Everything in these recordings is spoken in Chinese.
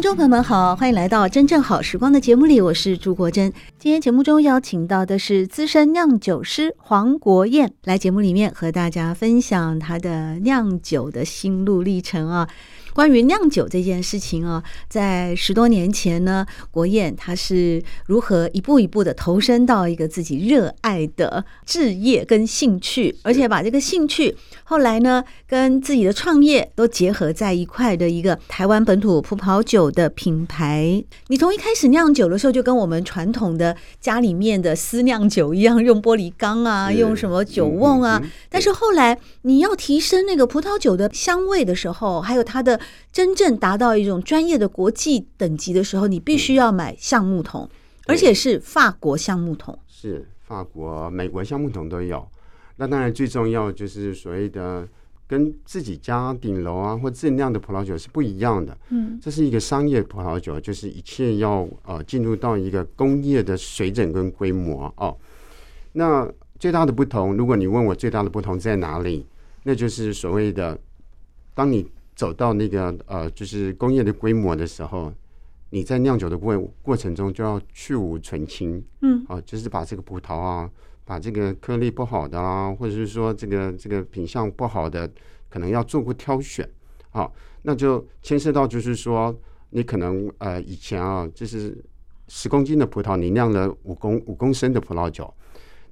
听众朋友们好，欢迎来到《真正好时光》的节目里，我是朱国珍。今天节目中邀请到的是资深酿酒师黄国燕，来节目里面和大家分享他的酿酒的心路历程啊。关于酿酒这件事情啊，在十多年前呢，国宴他是如何一步一步的投身到一个自己热爱的志业跟兴趣，而且把这个兴趣后来呢跟自己的创业都结合在一块的一个台湾本土葡萄酒的品牌。你从一开始酿酒的时候，就跟我们传统的家里面的私酿酒一样，用玻璃缸啊，用什么酒瓮啊，但是后来你要提升那个葡萄酒的香味的时候，还有它的。真正达到一种专业的国际等级的时候，你必须要买橡木桶，而且是法国橡木桶。是法国、美国橡木桶都有。那当然最重要就是所谓的跟自己家顶楼啊或自酿的葡萄酒是不一样的。嗯，这是一个商业葡萄酒，就是一切要呃进入到一个工业的水准跟规模哦。那最大的不同，如果你问我最大的不同在哪里，那就是所谓的当你。走到那个呃，就是工业的规模的时候，你在酿酒的过过程中就要去芜存菁，嗯，啊，就是把这个葡萄啊，把这个颗粒不好的啊，或者是说这个这个品相不好的，可能要做过挑选，啊，那就牵涉到就是说，你可能呃以前啊，就是十公斤的葡萄，你酿了五公五公升的葡萄酒。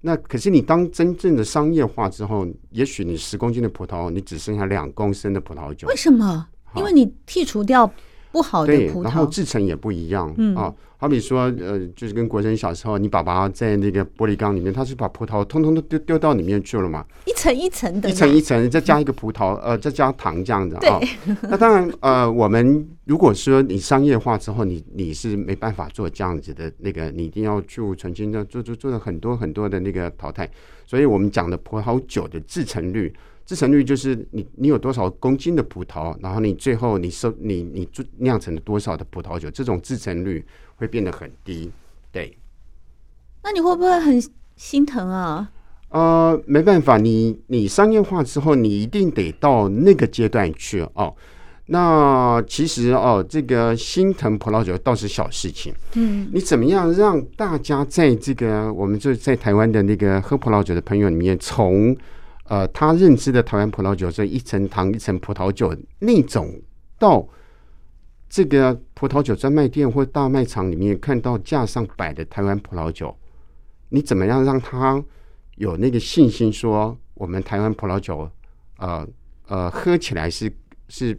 那可是你当真正的商业化之后，也许你十公斤的葡萄，你只剩下两公升的葡萄酒。为什么？因为你剔除掉不好的葡萄，然后制成也不一样。嗯啊，好比说，呃，就是跟国珍小时候，你爸爸在那个玻璃缸里面，他是把葡萄通通都丢丢到里面去了嘛？一层一层的，一层一层，再加一个葡萄，呃，再加糖这样子啊。那当然，呃，我们。如果说你商业化之后，你你是没办法做这样子的那个，你一定要去重新的做做做了很多很多的那个淘汰。所以我们讲的葡萄酒的制成率，制成率就是你你有多少公斤的葡萄，然后你最后你收你你酿成了多少的葡萄酒，这种制成率会变得很低。对，那你会不会很心疼啊？呃，没办法，你你商业化之后，你一定得到那个阶段去哦。那其实哦，这个心疼葡萄酒倒是小事情。嗯，你怎么样让大家在这个我们就在台湾的那个喝葡萄酒的朋友里面，从呃他认知的台湾葡萄酒这一层糖一层葡萄酒那种，到这个葡萄酒专卖店或大卖场里面看到架上摆的台湾葡萄酒，你怎么样让他有那个信心说我们台湾葡萄酒呃呃喝起来是是。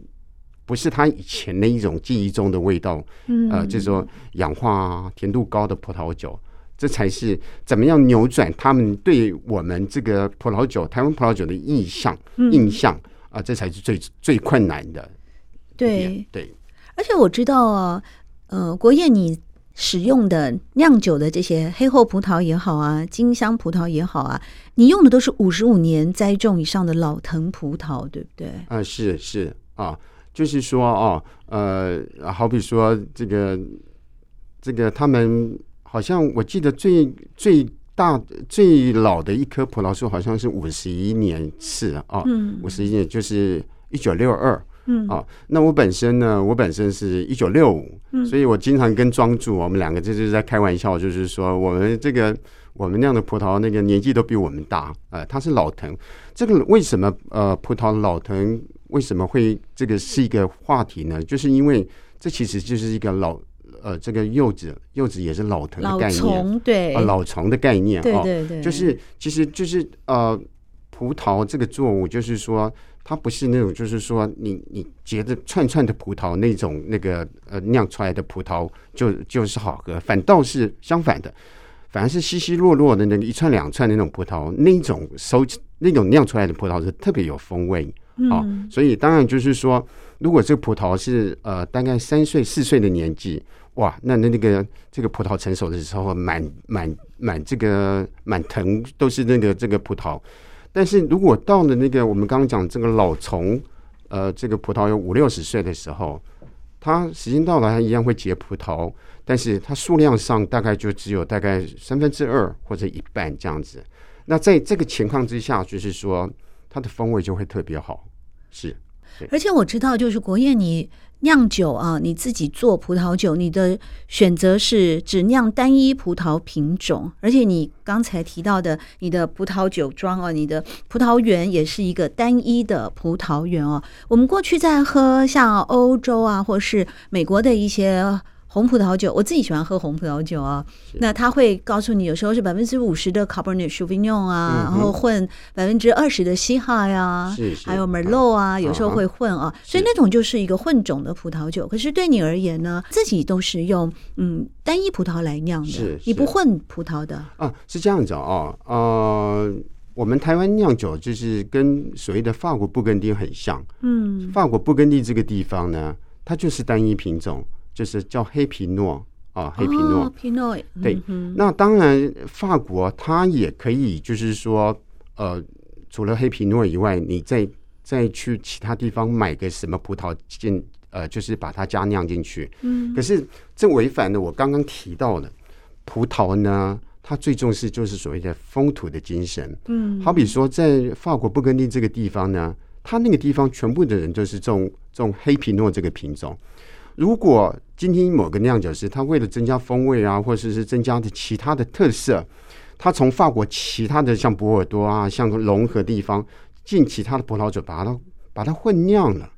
不是他以前那一种记忆中的味道，嗯，呃，就是说氧化甜度高的葡萄酒，这才是怎么样扭转他们对我们这个葡萄酒、台湾葡萄酒的印象、印象啊，这才是最最困难的。对对，而且我知道啊，呃，国宴你使用的酿酒的这些黑后葡萄也好啊，金香葡萄也好啊，你用的都是五十五年栽种以上的老藤葡萄，对不对？啊，是是啊。就是说哦，呃，好比说这个这个，他们好像我记得最最大最老的一棵葡萄树好像是五十一年次啊，五十一年就是一九六二，嗯啊，那我本身呢，我本身是一九六五，所以我经常跟庄主我们两个就是在开玩笑，就是说我们这个我们酿的葡萄那个年纪都比我们大，呃，它是老藤，这个为什么呃葡萄老藤？为什么会这个是一个话题呢？就是因为这其实就是一个老呃，这个柚子，柚子也是老藤的概念，对啊，老虫的概念，对对对，就是其实就是呃，葡萄这个作物，就是说它不是那种，就是说你你结着串串的葡萄那种那个呃酿出来的葡萄就就是好喝，反倒是相反的，反而是稀稀落落的那个一串两串的那种葡萄，那种收那种酿出来的葡萄是特别有风味啊。所以当然就是说，如果这个葡萄是呃大概三岁四岁的年纪，哇，那那那个这个葡萄成熟的时候，满满满这个满藤都是那个这个葡萄。但是如果到了那个我们刚刚讲这个老丛，呃，这个葡萄有五六十岁的时候，它时间到了，它一样会结葡萄，但是它数量上大概就只有大概三分之二或者一半这样子。那在这个情况之下，就是说它的风味就会特别好，是。而且我知道，就是国宴你酿酒啊，你自己做葡萄酒，你的选择是只酿单一葡萄品种，而且你刚才提到的，你的葡萄酒庄啊，你的葡萄园也是一个单一的葡萄园哦。我们过去在喝像欧洲啊，或是美国的一些。红葡萄酒，我自己喜欢喝红葡萄酒啊。那他会告诉你，有时候是百分之五十的 Cabernet Sauvignon 啊，然后混百分之二十的西哈呀，还有 Merlot 啊，有时候会混啊。所以那种就是一个混种的葡萄酒。可是对你而言呢，自己都是用嗯单一葡萄来酿的，你不混葡萄的啊？是这样子啊？呃，我们台湾酿酒就是跟所谓的法国布根地很像。嗯，法国布根地这个地方呢，它就是单一品种。就是叫黑皮诺啊，黑皮诺，哦、皮诺对。那当然，法国它也可以，就是说，呃，除了黑皮诺以外，你再再去其他地方买个什么葡萄进，呃，就是把它加酿进去。嗯。可是这违反了我刚刚提到的，葡萄呢，它最重视就是所谓的风土的精神。嗯。好比说，在法国布根地这个地方呢，它那个地方全部的人都是种种黑皮诺这个品种。如果今天某个酿酒师，他为了增加风味啊，或者是增加的其他的特色，他从法国其他的像波尔多啊，像融合地方进其他的葡萄酒，把它把它混酿了，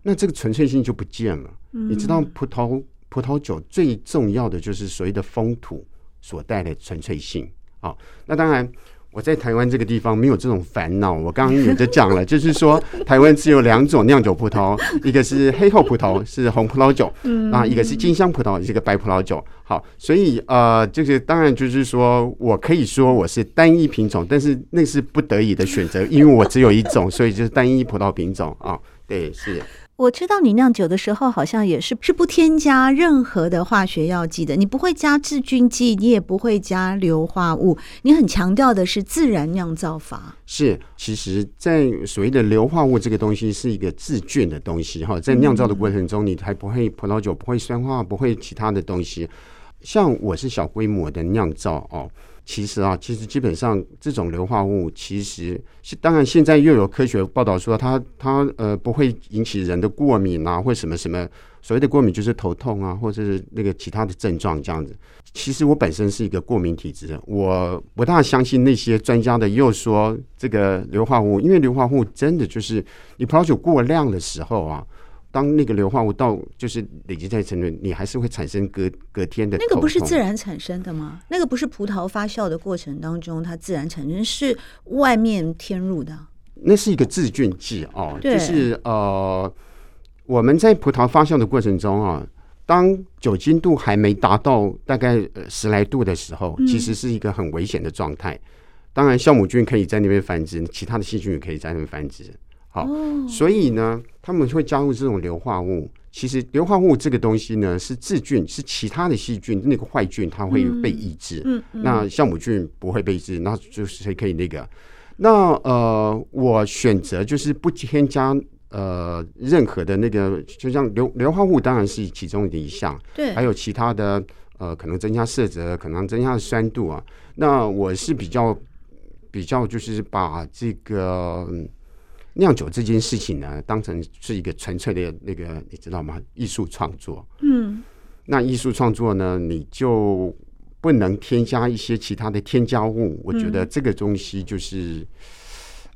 那这个纯粹性就不见了。你知道，葡萄葡萄酒最重要的就是所谓的风土所带来的纯粹性啊。那当然。我在台湾这个地方没有这种烦恼。我刚刚也就讲了，就是说台湾只有两种酿酒葡萄，一个是黑后葡萄，是红葡萄酒，啊，一个是金香葡萄，是个白葡萄酒。好，所以呃，就是当然就是说我可以说我是单一品种，但是那是不得已的选择，因为我只有一种，所以就是单一葡萄品种啊。对，是。我知道你酿酒的时候，好像也是是不添加任何的化学药剂的，你不会加致菌剂，你也不会加硫化物，你很强调的是自然酿造法。是，其实，在所谓的硫化物这个东西是一个致菌的东西哈，在酿造的过程中，你还不会葡萄酒不会酸化，不会其他的东西。像我是小规模的酿造哦。其实啊，其实基本上这种硫化物，其实是当然现在又有科学报道说它它呃不会引起人的过敏啊，或什么什么所谓的过敏就是头痛啊，或者是那个其他的症状这样子。其实我本身是一个过敏体质，我不大相信那些专家的又说这个硫化物，因为硫化物真的就是你葡萄酒过量的时候啊。当那个硫化物到就是累积在层内，你还是会产生隔隔天的。那个不是自然产生的吗？那个不是葡萄发酵的过程当中它自然产生，是外面添入的。那是一个致菌剂哦，就是呃，我们在葡萄发酵的过程中啊，当酒精度还没达到大概十来度的时候，其实是一个很危险的状态。当然，酵母菌可以在那边繁殖，其他的细菌也可以在那边繁殖。好，所以呢，他们会加入这种硫化物。其实硫化物这个东西呢，是致菌，是其他的细菌那个坏菌它会被抑制。嗯，那酵母菌不会被抑制，那就是可以那个。那呃，我选择就是不添加呃任何的那个，就像硫硫化物当然是其中的一项。对，还有其他的呃，可能增加色泽，可能增加酸度啊。那我是比较比较就是把这个。酿酒这件事情呢，当成是一个纯粹的那个，你知道吗？艺术创作。嗯，那艺术创作呢，你就不能添加一些其他的添加物。我觉得这个东西就是，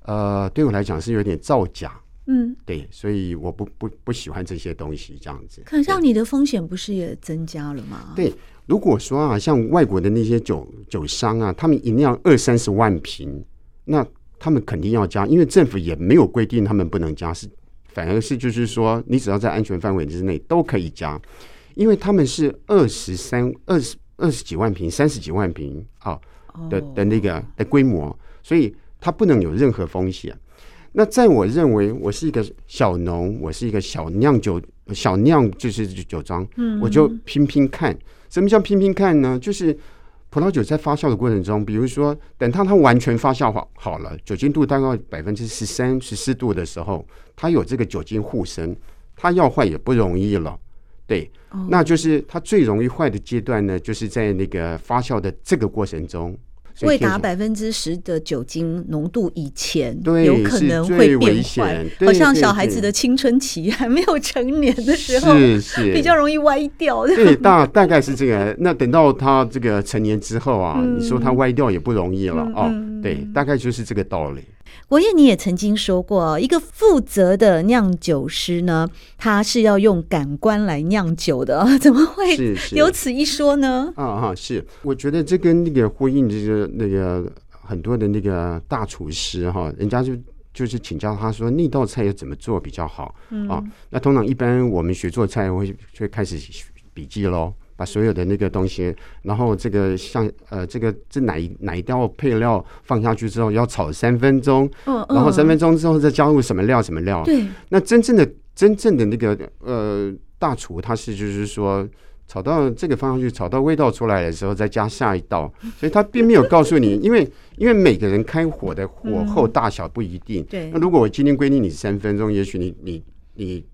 呃，对我来讲是有点造假。嗯，对，所以我不不不喜欢这些东西这样子。可是，让你的风险不是也增加了吗？对，如果说啊，像外国的那些酒酒商啊，他们一酿二三十万瓶，那。他们肯定要加，因为政府也没有规定他们不能加，是反而是就是说，你只要在安全范围之内都可以加，因为他们是二十三、二十二十几万平、三十几万平啊的的那个的规模，所以它不能有任何风险。那在我认为，我是一个小农，我是一个小酿酒小酿就是酒庄，嗯，我就拼拼看。什么叫拼拼看呢？就是葡萄酒在发酵的过程中，比如说等它它完全发酵好好了，酒精度大概百分之十三、十四度的时候，它有这个酒精护身，它要坏也不容易了。对，那就是它最容易坏的阶段呢，就是在那个发酵的这个过程中。未达百分之十的酒精浓度以前，对，有可能会变坏，好像小孩子的青春期还没有成年的时候，是是比较容易歪掉。对，大大概是这个。那等到他这个成年之后啊，嗯、你说他歪掉也不容易了哦。嗯、对，大概就是这个道理。国燕，你也曾经说过，一个负责的酿酒师呢，他是要用感官来酿酒的，怎么会有此一说呢？啊啊，是，我觉得这跟那个呼应，这个那个很多的那个大厨师哈，人家就就是请教他说，那道菜要怎么做比较好、嗯、啊？那通常一般我们学做菜会就会开始笔记喽。把所有的那个东西，然后这个像呃，这个这哪一哪一道配料放下去之后要炒三分钟，嗯嗯、然后三分钟之后再加入什么料什么料。对，那真正的真正的那个呃大厨，他是就是说炒到这个方向去，炒到味道出来的时候再加下一道，所以他并没有告诉你，因为因为每个人开火的火候大小不一定。对、嗯，那如果我今天规定你三分钟，也许你你你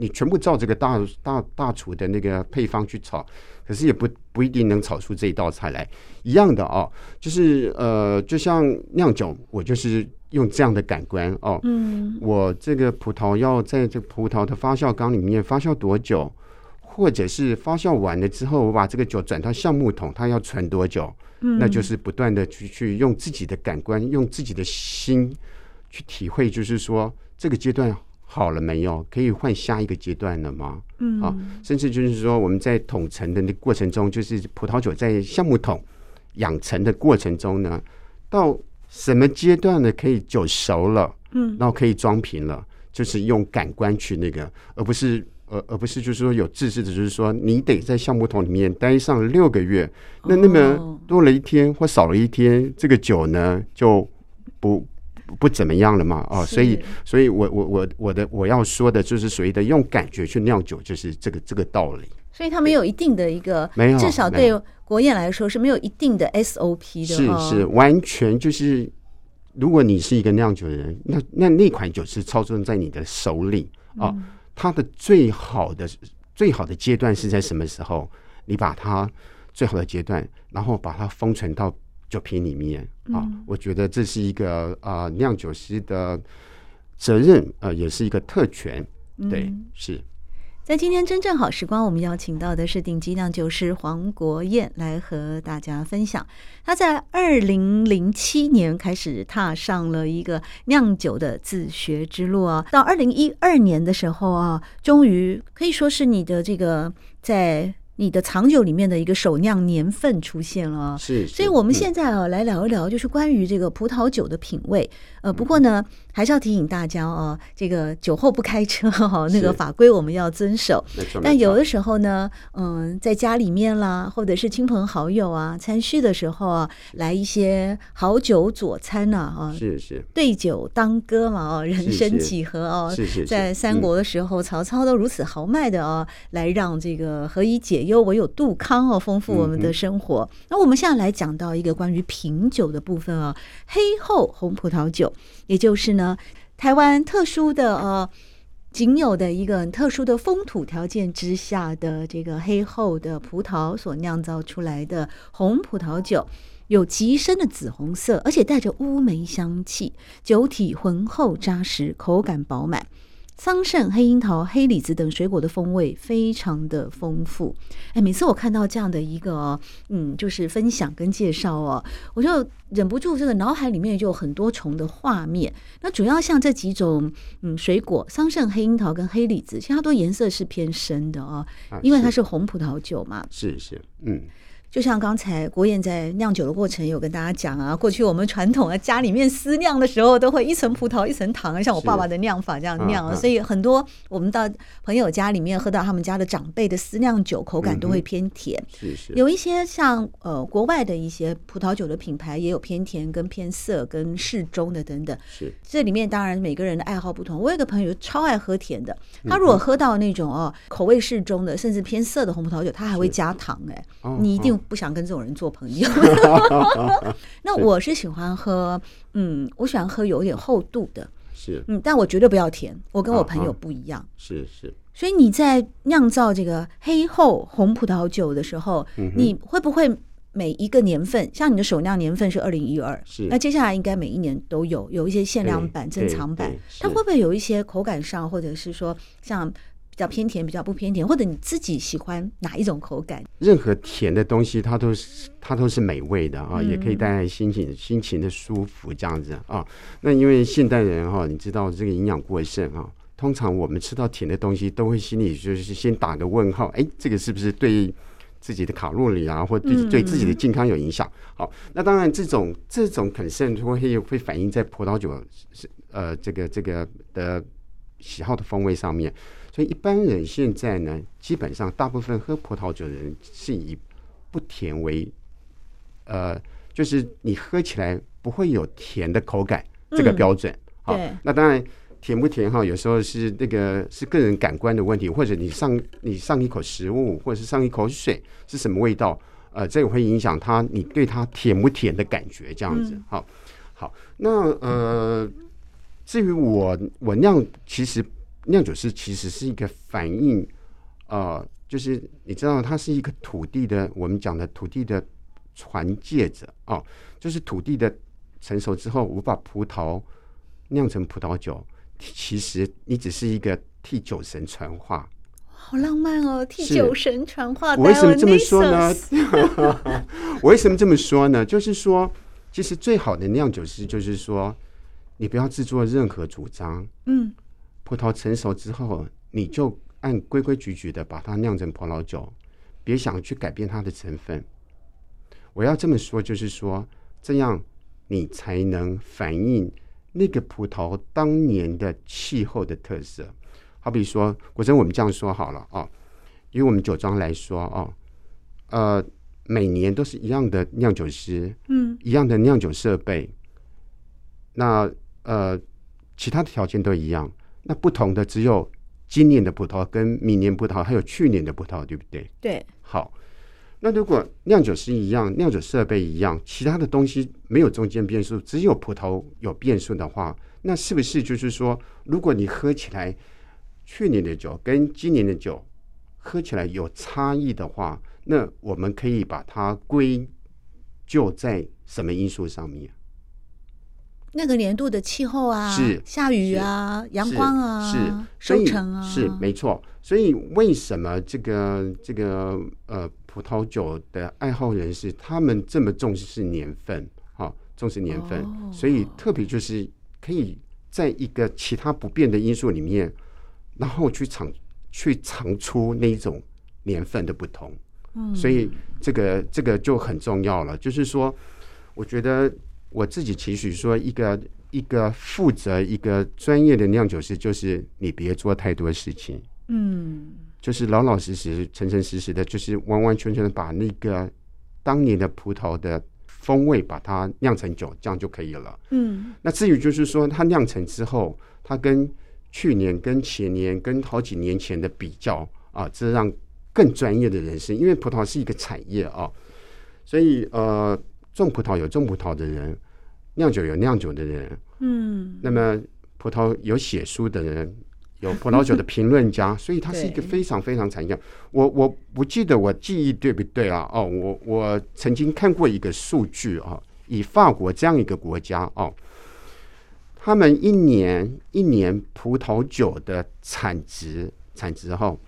你全部照这个大大大厨的那个配方去炒。可是也不不一定能炒出这一道菜来，一样的哦，就是呃，就像酿酒，我就是用这样的感官哦，嗯，我这个葡萄要在这葡萄的发酵缸里面发酵多久，或者是发酵完了之后，我把这个酒转到橡木桶，它要存多久？嗯，那就是不断的去去用自己的感官，用自己的心去体会，就是说这个阶段。好了没有？可以换下一个阶段了吗？嗯，啊，甚至就是说，我们在桶陈的那过程中，就是葡萄酒在橡木桶养成的过程中呢，到什么阶段呢？可以酒熟了，嗯，然后可以装瓶了，就是用感官去那个，而不是而而不是就是说有自制的，就是说你得在橡木桶里面待上六个月，那那么多了一天或少了一天，这个酒呢就不。不怎么样了嘛？哦，所以，所以我我我我的我要说的就是所谓的用感觉去酿酒，就是这个这个道理。所以他没有一定的一个，没有，至少对国宴来说是没有一定的 SOP 的。是是，完全就是，如果你是一个酿酒的人，那那那款酒是操纵在你的手里啊。它的最好的最好的阶段是在什么时候？你把它最好的阶段，然后把它封存到。酒瓶里面啊，我觉得这是一个啊酿酒师的责任啊，也是一个特权。对，是在今天真正好时光，我们邀请到的是顶级酿酒师黄国燕来和大家分享。他在二零零七年开始踏上了一个酿酒的自学之路啊，到二零一二年的时候啊，终于可以说是你的这个在。你的藏酒里面的一个首酿年份出现了，是，所以我们现在啊来聊一聊，就是关于这个葡萄酒的品味。呃，不过呢，还是要提醒大家哦，这个酒后不开车 哈，那个法规我们要遵守。但有的时候呢，嗯，在家里面啦，或者是亲朋好友啊，餐叙的时候啊，来一些好酒佐餐呐，啊，是是，对酒当歌嘛，哦，人生几何哦，是是，在三国的时候，曹操都如此豪迈的哦，来让这个何以解忧，唯有杜康哦，丰富我们的生活。那我们现在来讲到一个关于品酒的部分啊，黑后红葡萄酒。也就是呢，台湾特殊的呃，仅有的一个特殊的风土条件之下的这个黑厚的葡萄所酿造出来的红葡萄酒，有极深的紫红色，而且带着乌梅香气，酒体浑厚扎实，口感饱满。桑葚、黑樱桃、黑李子等水果的风味非常的丰富。哎，每次我看到这样的一个，嗯，就是分享跟介绍哦，我就忍不住这个脑海里面就有很多重的画面。那主要像这几种，嗯，水果，桑葚、黑樱桃跟黑李子，其实它都颜色是偏深的哦，因为它是红葡萄酒嘛。是是，嗯。就像刚才国宴在酿酒的过程有跟大家讲啊，过去我们传统啊家里面私酿的时候，都会一层葡萄一层糖，像我爸爸的酿法这样酿，啊，所以很多我们到朋友家里面喝到他们家的长辈的私酿酒，口感都会偏甜。是是，有一些像呃国外的一些葡萄酒的品牌也有偏甜跟偏涩跟适中的等等。是，这里面当然每个人的爱好不同。我有个朋友超爱喝甜的，他如果喝到那种哦口味适中的甚至偏涩的红葡萄酒，他还会加糖哎，你一定不想跟这种人做朋友。那我是喜欢喝，嗯，我喜欢喝有点厚度的，是，嗯，但我绝对不要甜。我跟我朋友不一样，是是。所以你在酿造这个黑厚红葡萄酒的时候，你会不会每一个年份，像你的首酿年份是二零一二，是，那接下来应该每一年都有有一些限量版、珍藏版，它会不会有一些口感上，或者是说像？比较偏甜，比较不偏甜，或者你自己喜欢哪一种口感？任何甜的东西，它都是它都是美味的啊，嗯、也可以带来心情心情的舒服这样子啊。那因为现代人哈、啊，你知道这个营养过剩啊，通常我们吃到甜的东西，都会心里就是先打个问号，哎，这个是不是对自己的卡路里啊，或对对自己的健康有影响？好、嗯，那当然这种这种 concern 会会反映在葡萄酒是呃这个这个的喜好的风味上面。所以一般人现在呢，基本上大部分喝葡萄酒的人是以不甜为，呃，就是你喝起来不会有甜的口感这个标准。好，那当然甜不甜哈，有时候是那个是个人感官的问题，或者你上你上一口食物，或者是上一口水是什么味道，呃，这个会影响它你对它甜不甜的感觉这样子。好，好，那呃，至于我我酿其实。酿酒师其实是一个反映，呃，就是你知道，它是一个土地的，我们讲的土地的传介者哦，就是土地的成熟之后，我把葡萄酿成葡萄酒，其实你只是一个替酒神传话，好浪漫哦，替酒神传话。我为什么这么说呢？我 为什么这么说呢？就是说，其实最好的酿酒师就是说，你不要自作任何主张，嗯。葡萄成熟之后，你就按规规矩矩的把它酿成葡萄酒，别想去改变它的成分。我要这么说，就是说，这样你才能反映那个葡萄当年的气候的特色。好比说，果真，我们这样说好了啊，以我们酒庄来说哦，呃，每年都是一样的酿酒师，嗯，一样的酿酒设备，那呃，其他的条件都一样。那不同的只有今年的葡萄跟明年葡萄，还有去年的葡萄，对不对？对。好，那如果酿酒师一样，酿酒设备一样，其他的东西没有中间变数，只有葡萄有变数的话，那是不是就是说，如果你喝起来去年的酒跟今年的酒喝起来有差异的话，那我们可以把它归咎在什么因素上面？那个年度的气候啊，是下雨啊，阳光啊，是收成啊，是没错。所以为什么这个这个呃葡萄酒的爱好人士他们这么重视年份？哈、哦，重视年份，哦、所以特别就是可以在一个其他不变的因素里面，然后去尝去尝出那种年份的不同。嗯，所以这个这个就很重要了。就是说，我觉得。我自己期许说，一个一个负责一个专业的酿酒师，就是你别做太多事情，嗯，就是老老实实、诚诚实实的，就是完完全全的把那个当年的葡萄的风味把它酿成酒，这样就可以了。嗯，那至于就是说，它酿成之后，它跟去年、跟前年、跟好几年前的比较啊，这让更专业的人士，因为葡萄是一个产业啊，所以呃。种葡萄有种葡萄的人，酿酒有酿酒的人，嗯，那么葡萄有写书的人，有葡萄酒的评论家，所以它是一个非常非常产业。我我不记得我记忆对不对啊？哦，我我曾经看过一个数据啊，以法国这样一个国家哦，他们一年一年葡萄酒的产值产值后。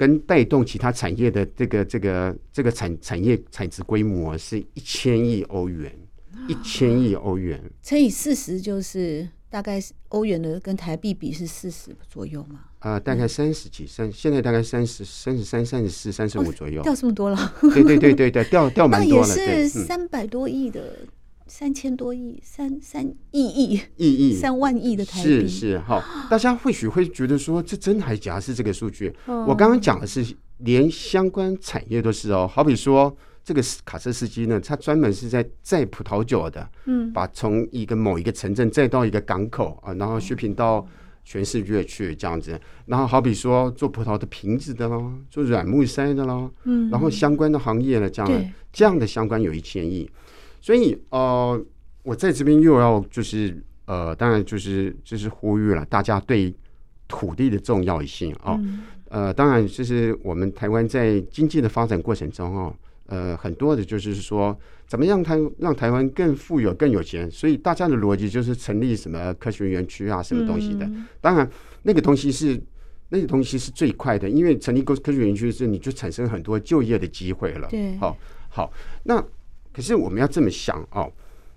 跟带动其他产业的这个这个这个产产业产值规模是一千亿欧元，一千亿欧元乘以四十就是大概欧元的跟台币比是四十左右吗？呃，大概三十几三，现在大概三十三十三、三十四、三十五左右，掉这么多了。对对对对对，掉掉 蛮多了。那也是三百多亿的，三千多亿，三三亿亿亿亿三万亿的台币。是是哈，大家或许会觉得说，这真还假是这个数据？我刚刚讲的是连相关产业都是哦，好比说。这个卡车司机呢，他专门是在载葡萄酒的，嗯，把从一个某一个城镇载到一个港口啊，然后 shipping 到全世界去这样子。然后好比说做葡萄的瓶子的咯，做软木塞的咯，嗯，然后相关的行业呢，这样这样的相关有一千亿。所以呃，我在这边又要就是呃，当然就是就是呼吁了大家对土地的重要性啊，呃，当然就是我们台湾在经济的发展过程中哦。呃，很多的就是说，怎么样台让台湾更富有、更有钱？所以大家的逻辑就是成立什么科学园区啊，什么东西的。嗯、当然，那个东西是那个东西是最快的，因为成立科科学园区是你就产生很多就业的机会了。对，好，好。那可是我们要这么想哦，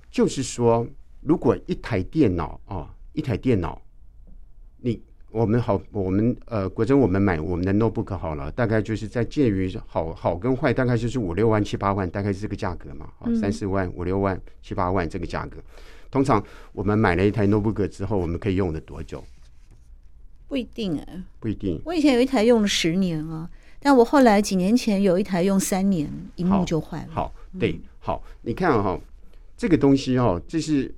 就是说，如果一台电脑哦，一台电脑，你。我们好，我们呃，国珍，我们买我们的 notebook 好了，大概就是在介于好好跟坏，大概就是五六万七八万，大概是这个价格嘛，好，三四万五六万七八万这个价格。通常我们买了一台 notebook 之后，我们可以用了多久？不一定哎、欸，不一定。我以前有一台用了十年啊，但我后来几年前有一台用三年，荧幕就坏了。好，好，对，好，你看哈、哦，这个东西哦，这是。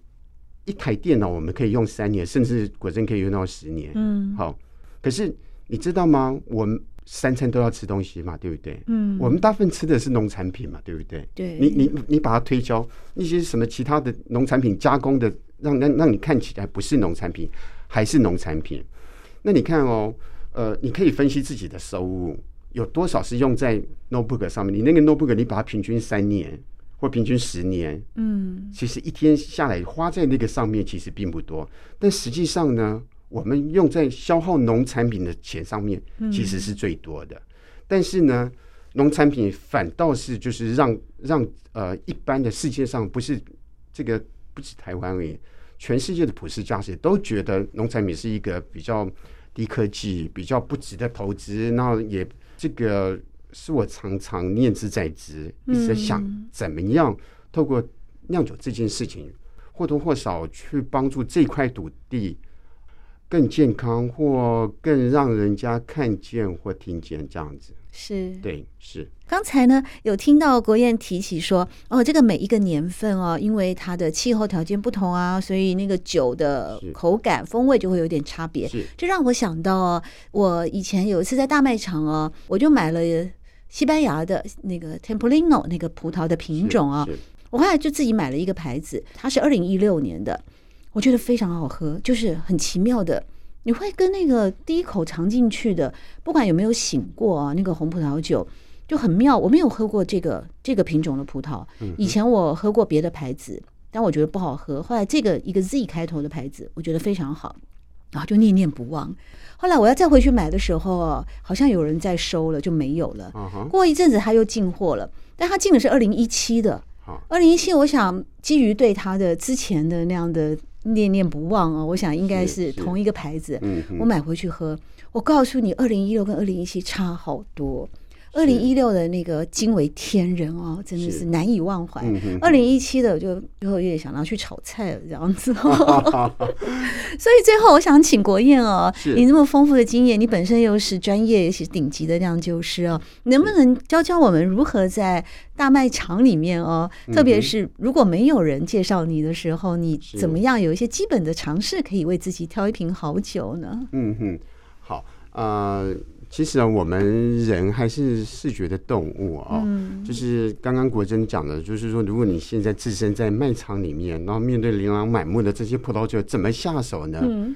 一台电脑我们可以用三年，甚至果真可以用到十年。嗯，好。可是你知道吗？我们三餐都要吃东西嘛，对不对？嗯，我们大部分吃的是农产品嘛，对不对？对。你你你把它推销那些什么其他的农产品加工的，让让让你看起来不是农产品，还是农产品。那你看哦，呃，你可以分析自己的收入有多少是用在 notebook 上面。你那个 notebook，你把它平均三年。或平均十年，嗯，其实一天下来花在那个上面其实并不多，但实际上呢，我们用在消耗农产品的钱上面其实是最多的。但是呢，农产品反倒是就是让让呃一般的世界上不是这个不止台湾而已，全世界的普世价值都觉得农产品是一个比较低科技、比较不值得投资，那也这个。是我常常念之在兹，一直在想怎么样透过酿酒这件事情，或多或少去帮助这块土地更健康，或更让人家看见或听见这样子。是，对，是。刚才呢，有听到国燕提起说，哦，这个每一个年份哦，因为它的气候条件不同啊，所以那个酒的口感风味就会有点差别。是，这让我想到哦，我以前有一次在大卖场哦，我就买了。西班牙的那个 Tempranillo 那个葡萄的品种啊，我后来就自己买了一个牌子，它是二零一六年的，我觉得非常好喝，就是很奇妙的，你会跟那个第一口尝进去的，不管有没有醒过啊，那个红葡萄酒就很妙。我没有喝过这个这个品种的葡萄，以前我喝过别的牌子，但我觉得不好喝。后来这个一个 Z 开头的牌子，我觉得非常好，然后就念念不忘。后来我要再回去买的时候，好像有人在收了，就没有了。过一阵子他又进货了，但他进的是二零一七的。二零一七，我想基于对他的之前的那样的念念不忘啊，我想应该是同一个牌子。我买回去喝，我告诉你，二零一六跟二零一七差好多。二零一六的那个惊为天人哦，真的是难以忘怀。二零一七的我就最后有点想要去炒菜了这样子，哦 所以最后我想请国宴哦，你那么丰富的经验，你本身又是专业也是顶级的酿酒师哦，能不能教教我们如何在大卖场里面哦，特别是如果没有人介绍你的时候，你怎么样有一些基本的尝试可以为自己挑一瓶好酒呢？嗯哼，好啊。呃其实啊，我们人还是视觉的动物啊。嗯，就是刚刚国珍讲的，就是说，如果你现在置身在卖场里面，然后面对琳琅满目的这些葡萄酒，怎么下手呢？嗯，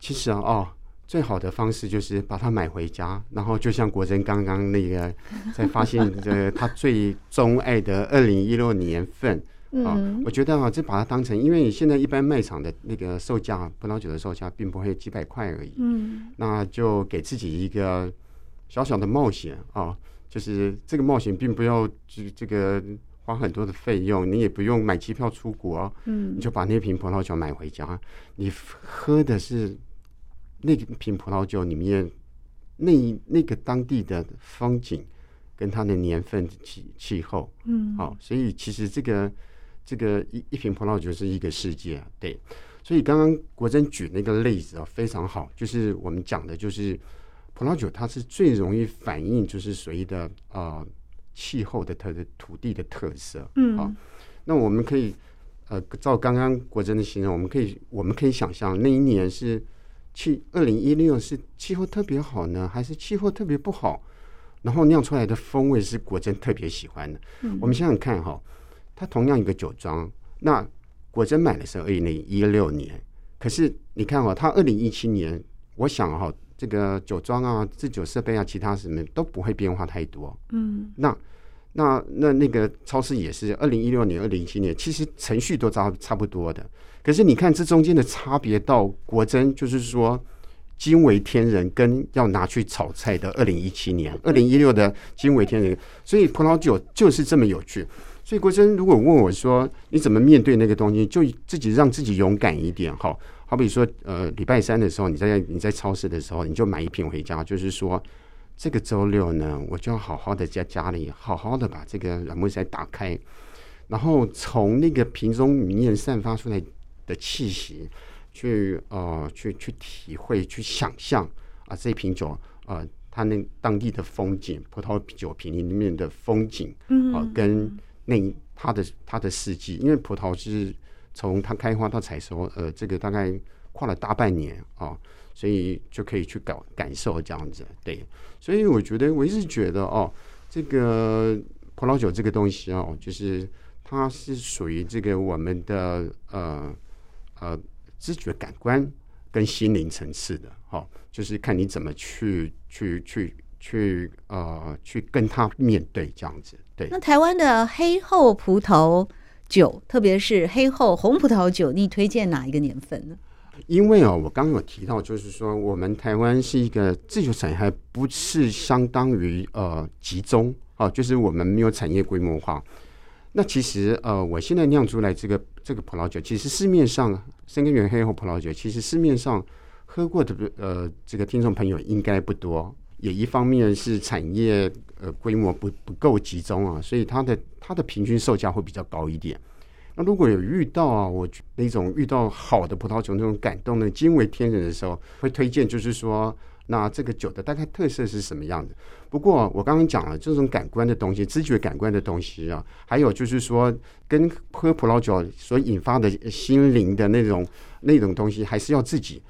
其实啊，哦，最好的方式就是把它买回家，然后就像国珍刚刚那个，在发现这他最钟爱的二零一六年份。啊，我觉得啊，这把它当成，因为现在一般卖场的那个售价，葡萄酒的售价并不会几百块而已。嗯，那就给自己一个小小的冒险啊，就是这个冒险并不要这这个花很多的费用，你也不用买机票出国，嗯，你就把那瓶葡萄酒买回家，你喝的是那瓶葡萄酒里面那那个当地的风景跟它的年份气气候，嗯，好，所以其实这个这个一一瓶葡萄酒是一个世界，对，所以刚刚国珍举那个例子啊非常好，就是我们讲的就是葡萄酒它是最容易反映就是所谓的啊。呃气候的特的土地的特色，嗯，好，那我们可以呃，照刚刚国珍的形容，我们可以我们可以想象那一年是气二零一六是气候特别好呢，还是气候特别不好？然后酿出来的风味是国珍特别喜欢的。嗯，我们想想看哈，它同样一个酒庄，那果珍买的是二零一六年，可是你看哦，它二零一七年，我想哈。这个酒庄啊、制酒设备啊、其他什么都不会变化太多。嗯，那那那那个超市也是，二零一六年、二零一七年，其实程序都差差不多的。可是你看这中间的差别，到果珍就是说惊为天人，跟要拿去炒菜的二零一七年、二零一六的惊为天人。所以葡萄酒就是这么有趣。所以国珍如果问我说你怎么面对那个东西，就自己让自己勇敢一点哈。好比说，呃，礼拜三的时候，你在你在超市的时候，你就买一瓶回家。就是说，这个周六呢，我就要好好的在家里，好好的把这个软木塞打开，然后从那个瓶中里面散发出来的气息，去呃，去去体会，去想象啊，这瓶酒、呃，它那当地的风景，葡萄酒瓶里面的风景，啊、呃，跟那它的它的四季，因为葡萄是。从它开花到采收，呃，这个大概跨了大半年啊、所以就可以去感感受这样子，对。所以我觉得，我一直觉得哦，这个葡萄酒这个东西哦，就是它是属于这个我们的呃呃知觉感官跟心灵层次的，哈、哦，就是看你怎么去去去去呃去跟它面对这样子，对。那台湾的黑后葡萄。酒，特别是黑后红葡萄酒，你推荐哪一个年份呢？因为哦，我刚刚有提到，就是说我们台湾是一个自由产业，还不是相当于呃集中啊，就是我们没有产业规模化。那其实呃，我现在酿出来这个这个葡萄酒，其实市面上深耕园黑后葡萄酒，其实市面上喝过的呃这个听众朋友应该不多。也一方面是产业呃规模不不够集中啊，所以它的它的平均售价会比较高一点。那如果有遇到啊，我那种遇到好的葡萄酒那种感动的惊为天人的时候，会推荐就是说，那这个酒的大概特色是什么样的？不过我刚刚讲了这种感官的东西，知觉感官的东西啊，还有就是说跟喝葡萄酒所引发的心灵的那种那种东西，还是要自己。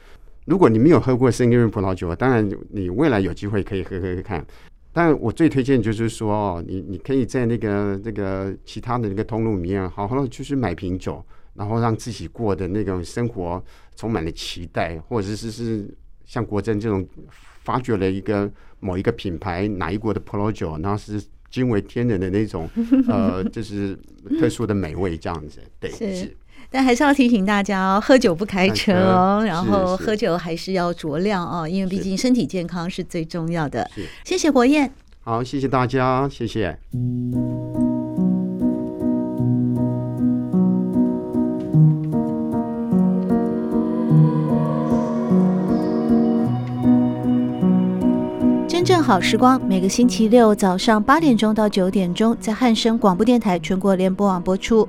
如果你没有喝过深耕园葡萄酒，当然你未来有机会可以喝喝看。但我最推荐就是说，哦，你你可以在那个那个其他的那个通路里面，好好的就是买瓶酒，然后让自己过的那种生活充满了期待，或者是是像国珍这种发掘了一个某一个品牌哪一国的葡萄酒，然后是惊为天人的那种呃，就是特殊的美味这样子，对是。是但还是要提醒大家哦，喝酒不开车哦，然后喝酒还是要酌量哦，因为毕竟身体健康是最重要的。谢谢国宴，好，谢谢大家，谢谢。真正好时光，每个星期六早上八点钟到九点钟，在汉声广播电台全国联播网播出。